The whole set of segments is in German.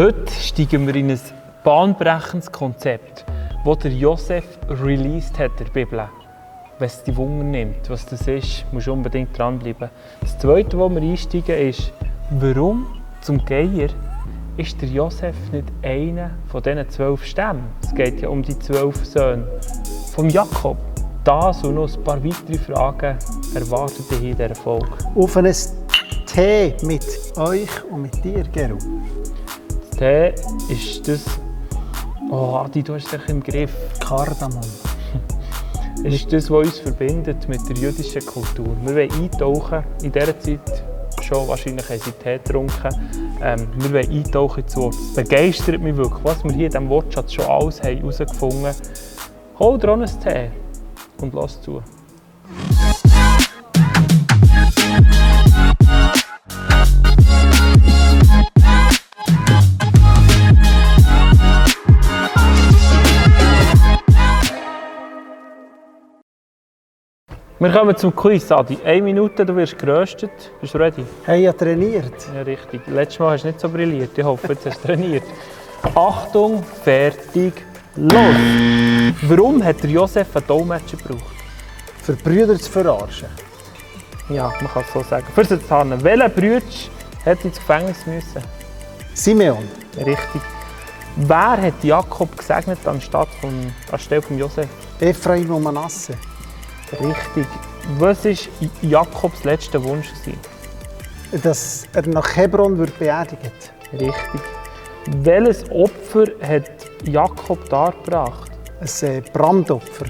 Heute steigen wir in ein bahnbrechendes Konzept, das der Josef released hat der Bibel. Wenn es dich Wunder nimmt, was das ist, musst du unbedingt dranbleiben. Das Zweite, wo wir einsteigen, ist, warum zum Geier ist der Josef nicht einer von diesen zwölf Stämmen? Es geht ja um die zwölf Söhne vom Jakob. Das und noch ein paar weitere Fragen erwarten dich in dieser Folge. Auf ein Tee mit euch und mit dir, Geru. Tee ist das... Oh, Adi, du hast dich im Griff. Kardamom. Ist das, was uns verbindet mit der jüdischen Kultur. Wir wollen eintauchen, in dieser Zeit schon, wahrscheinlich haben sie Tee getrunken, ähm, wir wollen eintauchen ins Wort. Begeistert mich wirklich, was wir hier in diesem Wortschatz schon alles herausgefunden haben. Hol dir auch einen Tee und lass zu. Wir kommen zum Quiz, Adi. Eine Minute, du wirst geröstet. Bist du ready? Hey, ja trainiert. Ja, richtig. Letztes Mal hast du nicht so brilliert. Ich hoffe, jetzt hast du trainiert. Achtung, fertig, los! Warum hat der Josef einen Dolmetscher gebraucht? Für Brüder zu verarschen. Ja, man kann es so sagen. Für den Zahn. Welcher Brüder hätte ins Gefängnis müssen? Simeon. Richtig. Wer hat Jakob gesegnet anstatt von, anstelle von Josef? Ephraim und Manasse. Richtig. Was war Jakobs letzter Wunsch? Dass er nach Hebron wird beerdigt Richtig. Welches Opfer hat Jakob dargebracht? Ein äh, Brandopfer.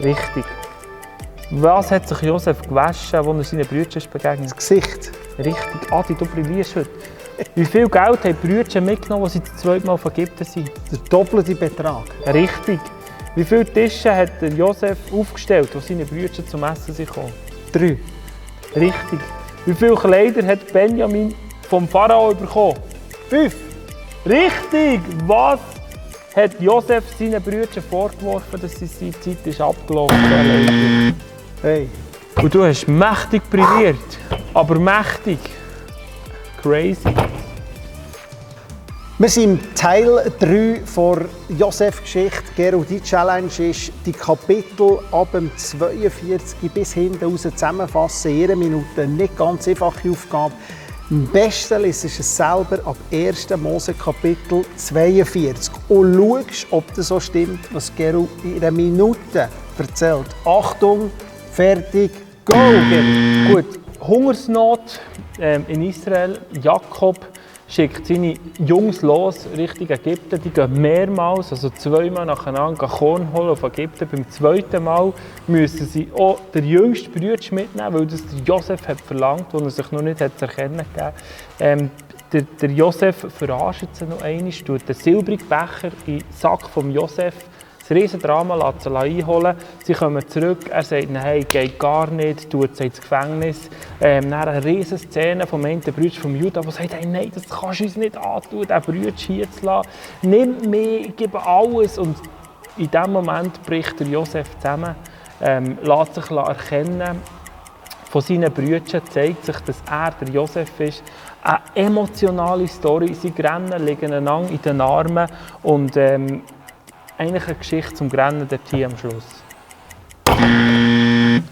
Richtig. Was hat sich Josef gewaschen, als er seinen Brüdern begegnet? Das Gesicht. Richtig. Adi, du brillierst heute. Wie viel Geld haben die Brüder mitgenommen, als sie das zweite Mal vergeben sind? Der doppelte Betrag. Richtig. Wie viele Tische hat Josef aufgestellt, als seine Brüder zum Essen sind? Drei. Richtig. Wie viele Kleider hat Benjamin vom Pharao bekommen? Fünf. Richtig! Was hat Josef seinen Brüdern vorgeworfen, dass sie seine Zeit ist abgelaufen ist? Hey. Und du hast mächtig brilliert. Aber mächtig. Crazy. Wir sind Teil 3 der Josef-Geschichte. Gero, die Challenge ist, die Kapitel ab dem 42 bis hinten raus zusammenfassen. Jede Minute nicht ganz einfache Aufgabe. Am besten du es selber ab 1. Mose Kapitel 42 und schaust, ob das so stimmt, was Gero in einer Minute erzählt. Achtung, fertig, go! Gero. Gut, Hungersnot ähm, in Israel. Jakob schickt seine Jungs los Richtung Ägypten. Die gehen mehrmals, also zweimal nacheinander, Korn holen auf Ägypten. Beim zweiten Mal müssen sie auch den jüngsten Bruder mitnehmen, weil das der Josef hat verlangt, den er sich noch nicht hat erkennen gegeben ähm, der, der Josef verarscht sie noch einmal, tut den silbrigen Becher in den Sack von Josef das Riesendrama lässt sie einholen. Sie kommen zurück, er sagt, nein, geht gar nicht, tut sie ins Gefängnis. Ähm, dann eine Szene vom einen Bruder von Judah, der sagt, hey, nein, das kannst du uns nicht antun, den Bruder hier zu lassen. Nimm mich, gib alles. Und in diesem Moment bricht der Josef zusammen, ähm, lässt sich erkennen von seinen Brüdern, zeigt sich, dass er der Josef ist. Eine emotionale Story. Sie rennen, liegen einander in den Armen und ähm, eigentlich eine Geschichte zum Grennen dort hier am Schluss. Ein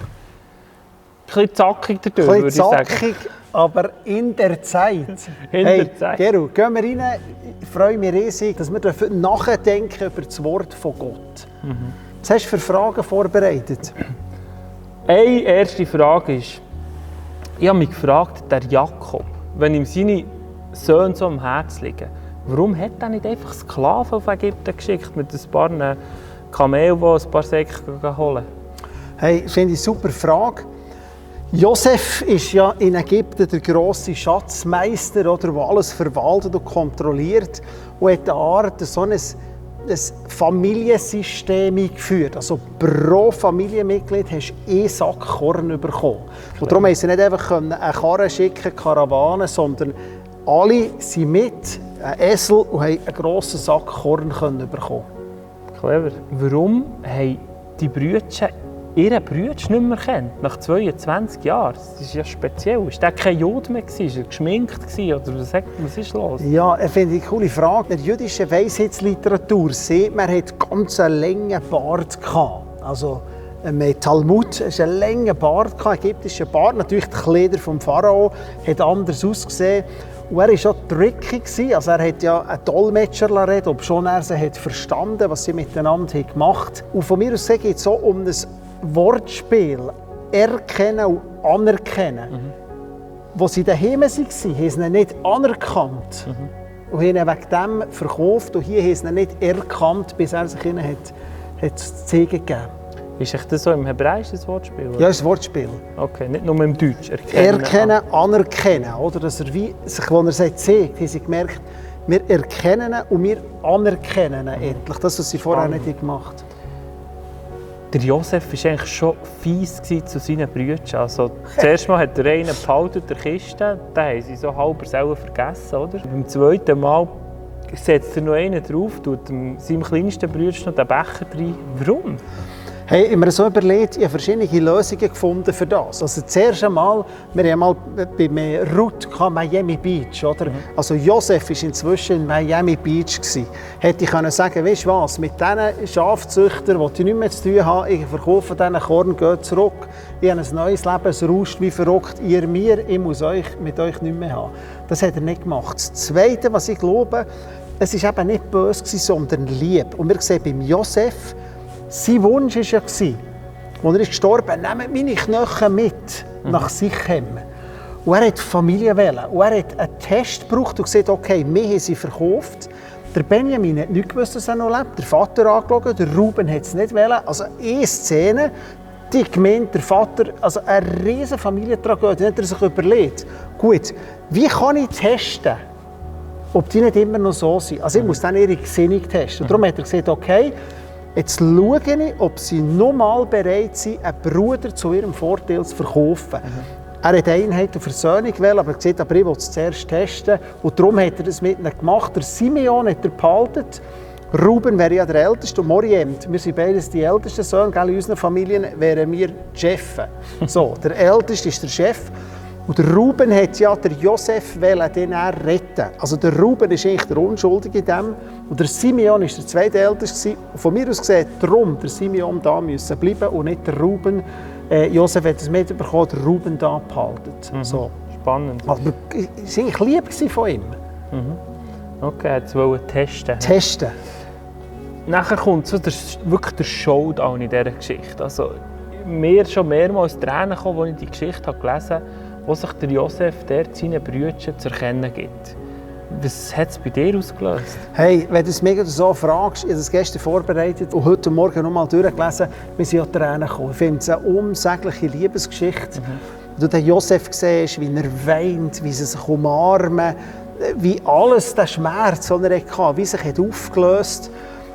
bisschen zackig dadurch, Ein würde ich sagen. zackig, aber in der Zeit. In hey, der Zeit. Geru, gehen wir rein. Ich freue mich riesig, dass wir nachdenken über das Wort von Gott. Mhm. Was hast du für Fragen vorbereitet? Eine erste Frage ist, ich habe mich gefragt, der Jakob, wenn ihm seine Söhne so am Herzen liegen, warum hat er nicht einfach Sklaven auf Ägypten geschickt mit ein paar Kamelen, die ein paar Säcke holen? Hey, finde ich super Frage. Josef ist ja in Ägypten der große Schatzmeister, der alles verwaltet und kontrolliert und hat eine Art, so ein, ein Familiensystem eingeführt. Also pro Familienmitglied hast du einen Sack Korn bekommen. Und darum haben sie nicht einfach eine Karre schicken, Karawane, sondern alle sind mit, ein Esel, und haben einen grossen Sack Korn bekommen. Clever. Warum haben die Brüder ihren Bruder nicht mehr kennt, nach 22 Jahren. Das ist ja speziell. Ist der kein Jude mehr? War er geschminkt? Oder was, was ist los? Ja, ich finde eine coole Frage. In der jüdischen Weisheitsliteratur sieht man, hat ganz einen langen Bart gehabt. Also, im Talmud hatte einen langen Bart, einen ägyptischen Bart. Natürlich die Kleider vom Pharao hat anders ausgesehen. Und er war schon tricky. Also er hat ja einen Dolmetscher reden, ob schon er sie hat verstanden was sie miteinander gemacht haben. Und von mir aus geht es um ein Wortspiel. Erkennen und anerkennen. Mhm. Wo sie daheim waren, haben sie ihn nicht anerkannt. Mhm. Und haben ihn wegen dem verkauft. Und hier haben sie ihn nicht erkannt, bis er sich ihnen hat, hat zu zeigen gegeben ist das so im Hebräisch ein Wortspiel? Oder? Ja, ein Wortspiel. Okay, nicht nur im Deutsch. Erkennen, erkennen anerkennen. Oder? Dass er wie, sich, als er sich zeigt, haben sie gemerkt, wir erkennen ihn und wir anerkennen ihn endlich. Das, was sie vorher nicht gemacht haben. Der Josef war eigentlich schon fies zu seinen Brüdern. Also, zuerst mal hat er einen behalten, der Kiste, den haben sie so halb selber vergessen. Oder? Beim zweiten Mal setzt er noch einen drauf, tut seinem kleinsten Bruder noch den Becher rein. Warum? Hey, ich mir so überlegt, ich habe verschiedene Lösungen gefunden für das. Also zuerst einmal, wir haben mal bei Ruth Miami Beach, oder? Mhm. Also Josef war inzwischen in Miami Beach gewesen. Hätte ich können sagen, weißt du was, mit diesen Schafzüchtern, die ich nicht mehr zu tun habe, ich verkaufe diesen Korn, gehe zurück, ich habe ein neues Leben, es rauscht wie verrückt, ihr mir, ich muss euch mit euch nicht mehr haben. Das hat er nicht gemacht. Das Zweite, was ich glaube, es war eben nicht böse, sondern lieb. Und wir sehen beim Josef, sein Wunsch war ja, als er ist gestorben nehmt meine Knochen mit mhm. nach Sichem. Und er hat Familie wählen. Und er hat einen Test gebraucht und gesagt, okay, wir haben sie verkauft. Der Benjamin hat nicht gewusst, dass er noch lebt. Der Vater angeschaut, der Ruben hat es nicht wählen. Also eine Szene, die gemeint, der Vater, also eine riesige Familientragödie, hat er sich überlegt. Gut, wie kann ich testen, ob die nicht immer noch so sind? Also ich muss dann ihre Gesinnung testen. Und darum hat er gesagt, okay, Jetzt schaue ich, ob sie nochmal bereit sind, einen Bruder zu ihrem Vorteil zu verkaufen. Mhm. Er hat Einheit und Versöhnung gewählt, aber er gesagt, aber ich will es zuerst testen. Und darum hat er das mit ihnen gemacht. Der Simeon hat er behalten. Ruben wäre ja der Älteste und Morient, wir sind beides die ältesten Söhne, in unseren Familien wären wir Chefs. So, der Älteste ist der Chef. Und der Ruben hat ja der Josef den er retten. Also der Ruben ist eigentlich der Unschuldige in dem. Und der Simeon ist der zweite Älteste. von mir aus gesehen, darum der Simeon da müssen bleiben und nicht der Ruben. Äh, Josef hat es mitbekommen, der Ruben da behalten. Mhm. So. Spannend. Aber es war eigentlich lieb von ihm. Mhm. Okay, er wollte testen. Testen. Nachher kommt so der, wirklich der Showdown in dieser Geschichte. Also, mir schon mehrmals Tränen gekommen, als ich die Geschichte gelesen habe wo sich der Josef dort seinen Brüdern zu erkennen gibt. Was hat es bei dir ausgelöst? Hey, wenn du es mega so fragst, ich habe das gestern vorbereitet und heute Morgen noch mal durchgelesen, wir sind ja Tränen gekommen. Ich finde es eine unsägliche Liebesgeschichte. Mhm. Du den Josef siehst, wie er weint, wie sie sich umarmen, wie alles der Schmerz, den er hatte, wie sich hat aufgelöst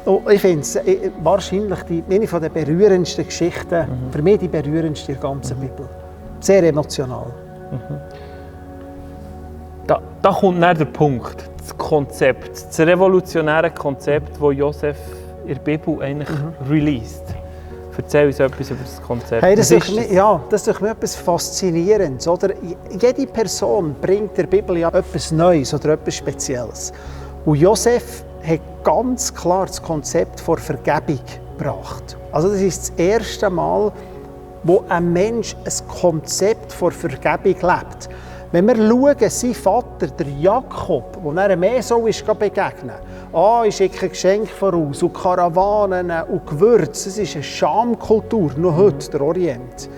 und ich finde es äh, wahrscheinlich die, eine der berührendsten Geschichten, mhm. für mich die berührendste der ganzen mhm. Bibel. Sehr emotional. Mhm. Da, da kommt dann der Punkt, das Konzept, das revolutionäre Konzept, das Josef in der Bibel eigentlich mhm. released. Erzähl uns etwas über das Konzept. Hey, das, ist mir, ja, das ist mir etwas Faszinierendes. Oder? Jede Person bringt der Bibel ja etwas Neues oder etwas Spezielles. Und Josef hat ganz klar das Konzept vor Vergebung gebracht. Also das ist das erste Mal, wo ein Mensch ein Konzept von Vergebung lebt. Wenn wir schauen, sein Vater, der Jakob, wo er einem Esau ist begegnen, ah, ich schicke Geschenke voraus und Karawanen und Gewürze, das ist eine Schamkultur, noch heute, der Orient.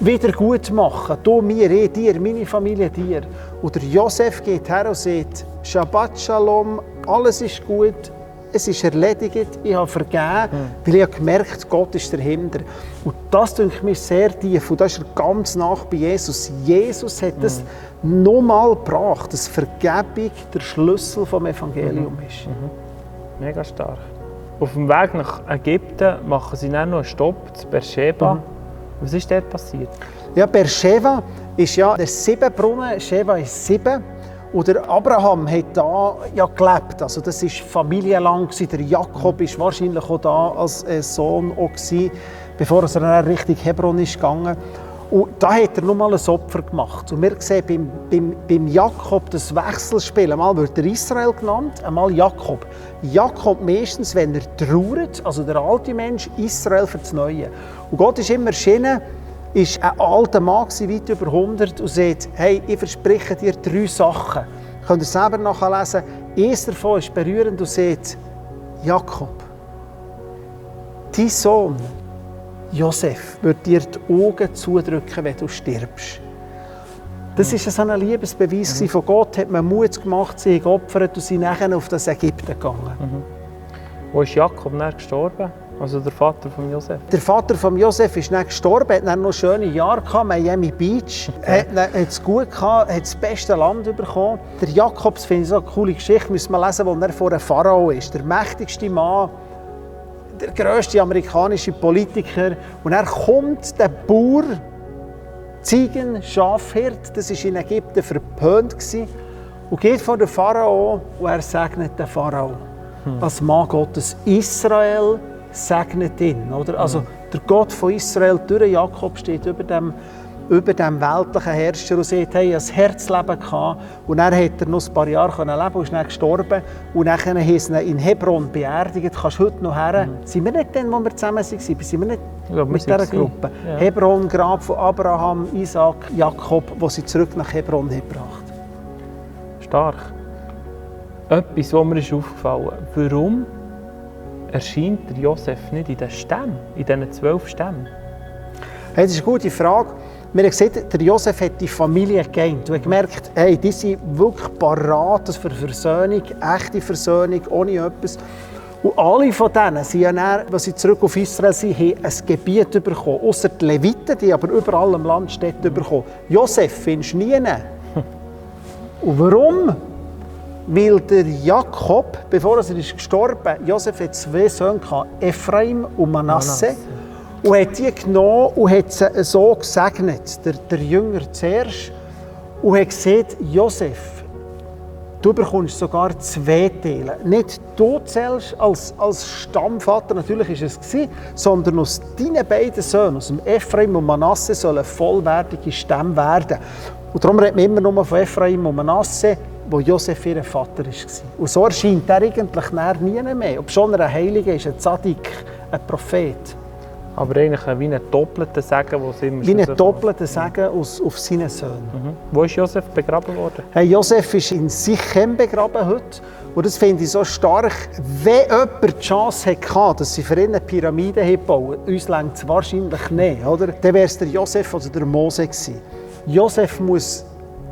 Wieder gut machen, du mir, ich dir, meine Familie dir. Und der Josef geht her und sagt, Shabbat Shalom, alles ist gut, es ist erledigt, ich habe vergeben, mhm. weil ich habe gemerkt, Gott ist dahinter. Und das denke ich mir sehr tief und das ist ganz nach bei Jesus. Jesus hat das mhm. nochmal gebracht, dass Vergebung der Schlüssel vom Evangelium mhm. ist. Mhm. Mega stark. Auf dem Weg nach Ägypten machen sie dann noch einen Stopp zu Beersheba. Mhm. Was ist dort passiert? Ja, Beersheba ist ja der Siebenbrunnen. Sheba ist sieben. Oder Abraham hat da ja gelebt, also das ist familienlang Der Jakob ist wahrscheinlich auch da als Sohn auch bevor er dann Richtung Hebron ist gegangen. Und da hat er noch mal ein Opfer gemacht. Und wir sehen beim, beim, beim Jakob das Wechselspiel. Einmal wird er Israel genannt, einmal Jakob. Jakob meistens, wenn er trauert, also der alte Mensch, Israel für das Neue. Und Gott ist immer erschienen, ist ein alter Mann, weit über 100, und sagt, hey, ich verspreche dir drei Sachen. Könnt ihr selber nachlesen. Eines davon ist berührend und sagt, Jakob, dein Sohn, Josef, wird dir die Augen zudrücken, wenn du stirbst. Das war so ein Liebesbeweis mhm. von Gott, hat man Mut gemacht, sie geopfert und sind nachher auf das Ägypten gegangen. Mhm. Wo ist Jakob dann gestorben? Also der Vater von Josef? Der Vater von Josef ist dann gestorben, hat dann noch schöne Jahre gehabt, Miami Beach, okay. hat, es gut gehabt, hat das beste Land bekommen. Der Jakobs finde ich so eine coole Geschichte, müssen wir lesen, wo er vor einem Pharao ist, der mächtigste Mann, der grösste amerikanische Politiker. Und er kommt der Bauer, Ziegen, Schafhirt, das war in Ägypten verpönt, und geht vor den Pharao und er segnet den Pharao. Hm. Als Mann Gottes Israel segnet ihn. Oder? Also der Gott von Israel durch Jakob steht über dem, über dem weltlichen Herrscher und sagt, hey, ein Herzleben gehabt. Und er noch ein paar Jahre leben und ist dann gestorben. Und dann haben sie ihn in Hebron beerdigt. Kannst du heute noch her? Mhm. Sind wir nicht dann, wo wir zusammen waren? Sind wir nicht ja, mit dieser Gruppe? Ja. Hebron, Grab von Abraham, Isaac, Jakob, wo sie zurück nach Hebron haben gebracht Stark. Etwas, was mir ist aufgefallen ist. Warum erscheint der Josef nicht in den Stämmen, in diesen zwölf Stämmen? Hey, das ist eine gute Frage. Wir haben gesehen, der Josef hat die Familie gegeint. Du hast gemerkt, hey, die sind wirklich parat für Versöhnung, echte Versöhnung, ohne etwas. Und alle von denen, sind ja dann, als sie zurück auf Israel sind, haben ein Gebiet bekommen. Außer die Leviten, die aber überall im Land Städte bekommen. Josef findest du nie. Und warum? Weil der Jakob, bevor er ist gestorben ist, Josef hat zwei Söhne, Ephraim und Manasse. Manasse. Und hat die genommen und hat sie so gesegnet, der, der Jünger zuerst. Und hat gesagt, Josef, du bekommst sogar zwei Teile. Nicht du zählst als, als Stammvater, natürlich war es, gewesen, sondern aus deinen beiden Söhnen, aus dem Ephraim und Manasse, sollen vollwertige Stämme werden. Und darum redet man immer nur von Ephraim und Manasse wo Josef ihr Vater war. Und so erscheint er eigentlich nie mehr. Ob schon er ein Heiliger ist, ein Zadik, ein Prophet. Aber eigentlich wie ein doppelter Segen, wo sie immer Wie ein doppelter Segen aus, auf seinen Söhnen. Mhm. Wo ist Josef begraben worden? Hey, Josef ist in Sichem begraben heute. Und das finde ich so stark. Wenn jemand die Chance hatte, dass sie für ihn eine Pyramide bauen, uns längt es wahrscheinlich nicht, oder? Dann wäre es der Josef oder der Mose gewesen. Josef muss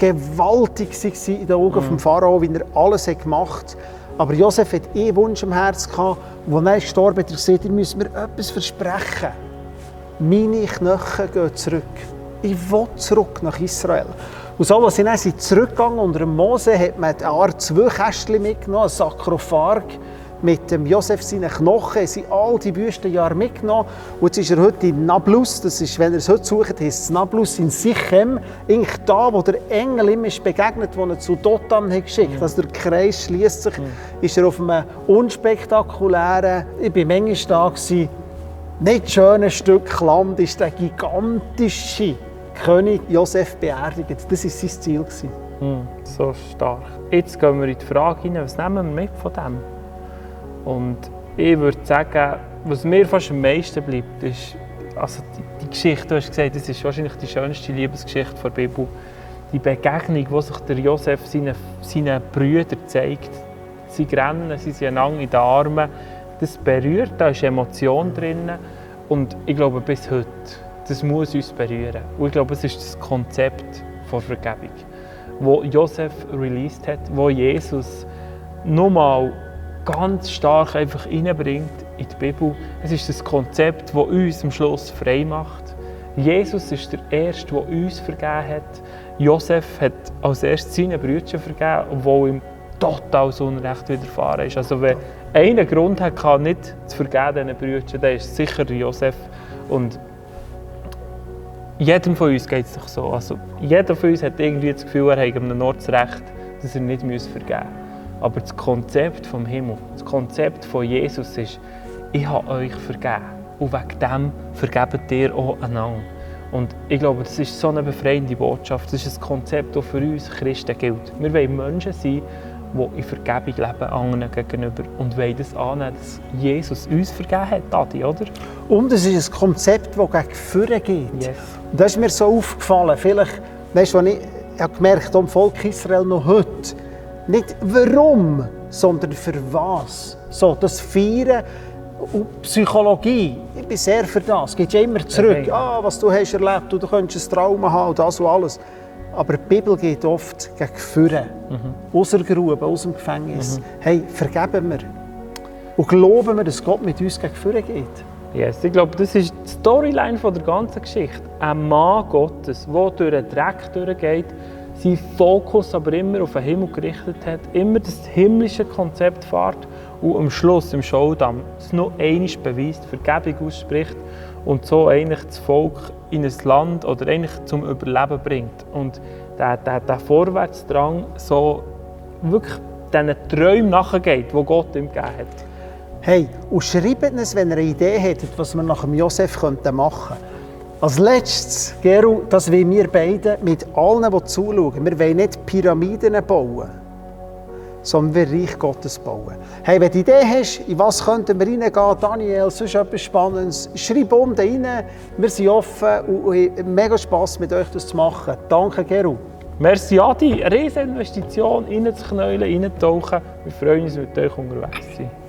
gewaltig war in den Augen mhm. des Pharao, wie er alles hat gemacht hat. Aber Josef hat eh Wunsch im Herzen gehabt. Und als er gestorben ist, hat er gesagt, ihr müsst mir etwas versprechen. Meine Knochen gehen zurück. Ich will zurück nach Israel. Und so, als sie dann zurückgegangen unter Mose, hat man eine Art zwei Kästchen mitgenommen, ein Sarkophag mit dem Josef seinen Knochen, sind all die Büstenjahre mitgenommen. Und jetzt ist er heute in Nablus, das ist, wenn er es heute sucht, heißt es Nablus in Sichem, eigentlich da, wo der Engel ihm ist begegnet, wo er zu Dotan hat geschickt. Mhm. Also der Kreis schließt sich, mhm. ist er auf einem unspektakulären, ich war manchmal da, gewesen, nicht schönes Stück Land, ist der gigantische König Josef beerdigt. Das war sein Ziel. Mhm. So stark. Jetzt gehen wir in die Frage hinein, was nehmen wir mit von dem? Und ich würde sagen, was mir fast am meisten bleibt, ist also die, die Geschichte, du hast gesagt, das ist wahrscheinlich die schönste Liebesgeschichte der Bibel. Die Begegnung, wo sich der Josef seinen, seinen Brüdern zeigt. Sie rennen, sie sind einander in den Armen. Das berührt, da ist Emotion drin. Und ich glaube, bis heute, das muss uns berühren. Und ich glaube, es ist das Konzept von Vergebung, wo Josef released hat, wo Jesus nochmal ganz stark einfach reinbringt in die Bibel. Es ist das Konzept, das uns am Schluss frei macht. Jesus ist der Erste, der uns vergeben hat. Josef hat als erstes seinen Brüdern vergeben, obwohl ihm total das Unrecht widerfahren ist. Also wenn einer Grund hat, nicht zu vergeben, diesen Brüdern, dann ist sicher Josef. Und jedem von uns geht es doch so. Also jeder von uns hat irgendwie das Gefühl, er hat einem Ort das Recht, dass er nicht vergeben muss. Aber das Konzept vom Himmel, das Konzept von Jesus ist, ich habe euch vergeben. und wegen dem vergebt ihr auch einander. Und ich glaube, das ist so eine befreiende Botschaft. Das ist ein Konzept, das für uns Christen gilt. Wir wollen Menschen sein, die in Vergebung leben anderen gegenüber und wollen das annehmen, dass Jesus uns vergeben hat, Adi, oder? Und es ist ein Konzept, das gegen Führer geht. Yes. Das ist mir so aufgefallen. Vielleicht, weißt du, ich, ich habe gemerkt, am Volk Israel noch heute, nicht warum, sondern für was. So, das Feiern und Psychologie, ich bin sehr für das. Geht ja immer zurück. Okay. Ah, was du hast erlebt, du könntest ein Trauma haben und das und alles. Aber die Bibel geht oft gegen Führen. Mhm. Aus der Grube, aus dem Gefängnis. Hey, vergeben wir. Und glauben wir, dass Gott mit uns gegen Führen geht. Yes, ich glaube, das ist die Storyline von der ganzen Geschichte. Ein Mann Gottes, der durch den Dreck durchgeht, seinen Fokus aber immer auf den Himmel gerichtet hat, immer das himmlische Konzept fährt und am Schluss, im Showdown, es noch einmal beweist, Vergebung ausspricht und so eigentlich das Volk in ein Land oder eigentlich zum Überleben bringt. Und der, der, der Vorwärtsdrang so wirklich diesen Träumen nachgeht, die Gott ihm gegeben hat. Hey, und schreibt uns, wenn ihr eine Idee hättet, was wir nach dem Josef machen könnten. Als letztes, Geru, das wollen wir beide mit allen, die zuschauen. Wir wollen nicht Pyramiden bauen, sondern wir Reich Gottes bauen. Hey, wenn du Idee hast, in was könnten wir reingehen, Daniel, sonst etwas Spannendes, schreib unten rein. Wir sind offen und haben mega Spass mit euch das zu machen. Danke, Geru. Merci Adi, eine riesige Investition, reinzuknäulen, reinzutauchen. Wir freuen uns, mit euch unterwegs zu sein.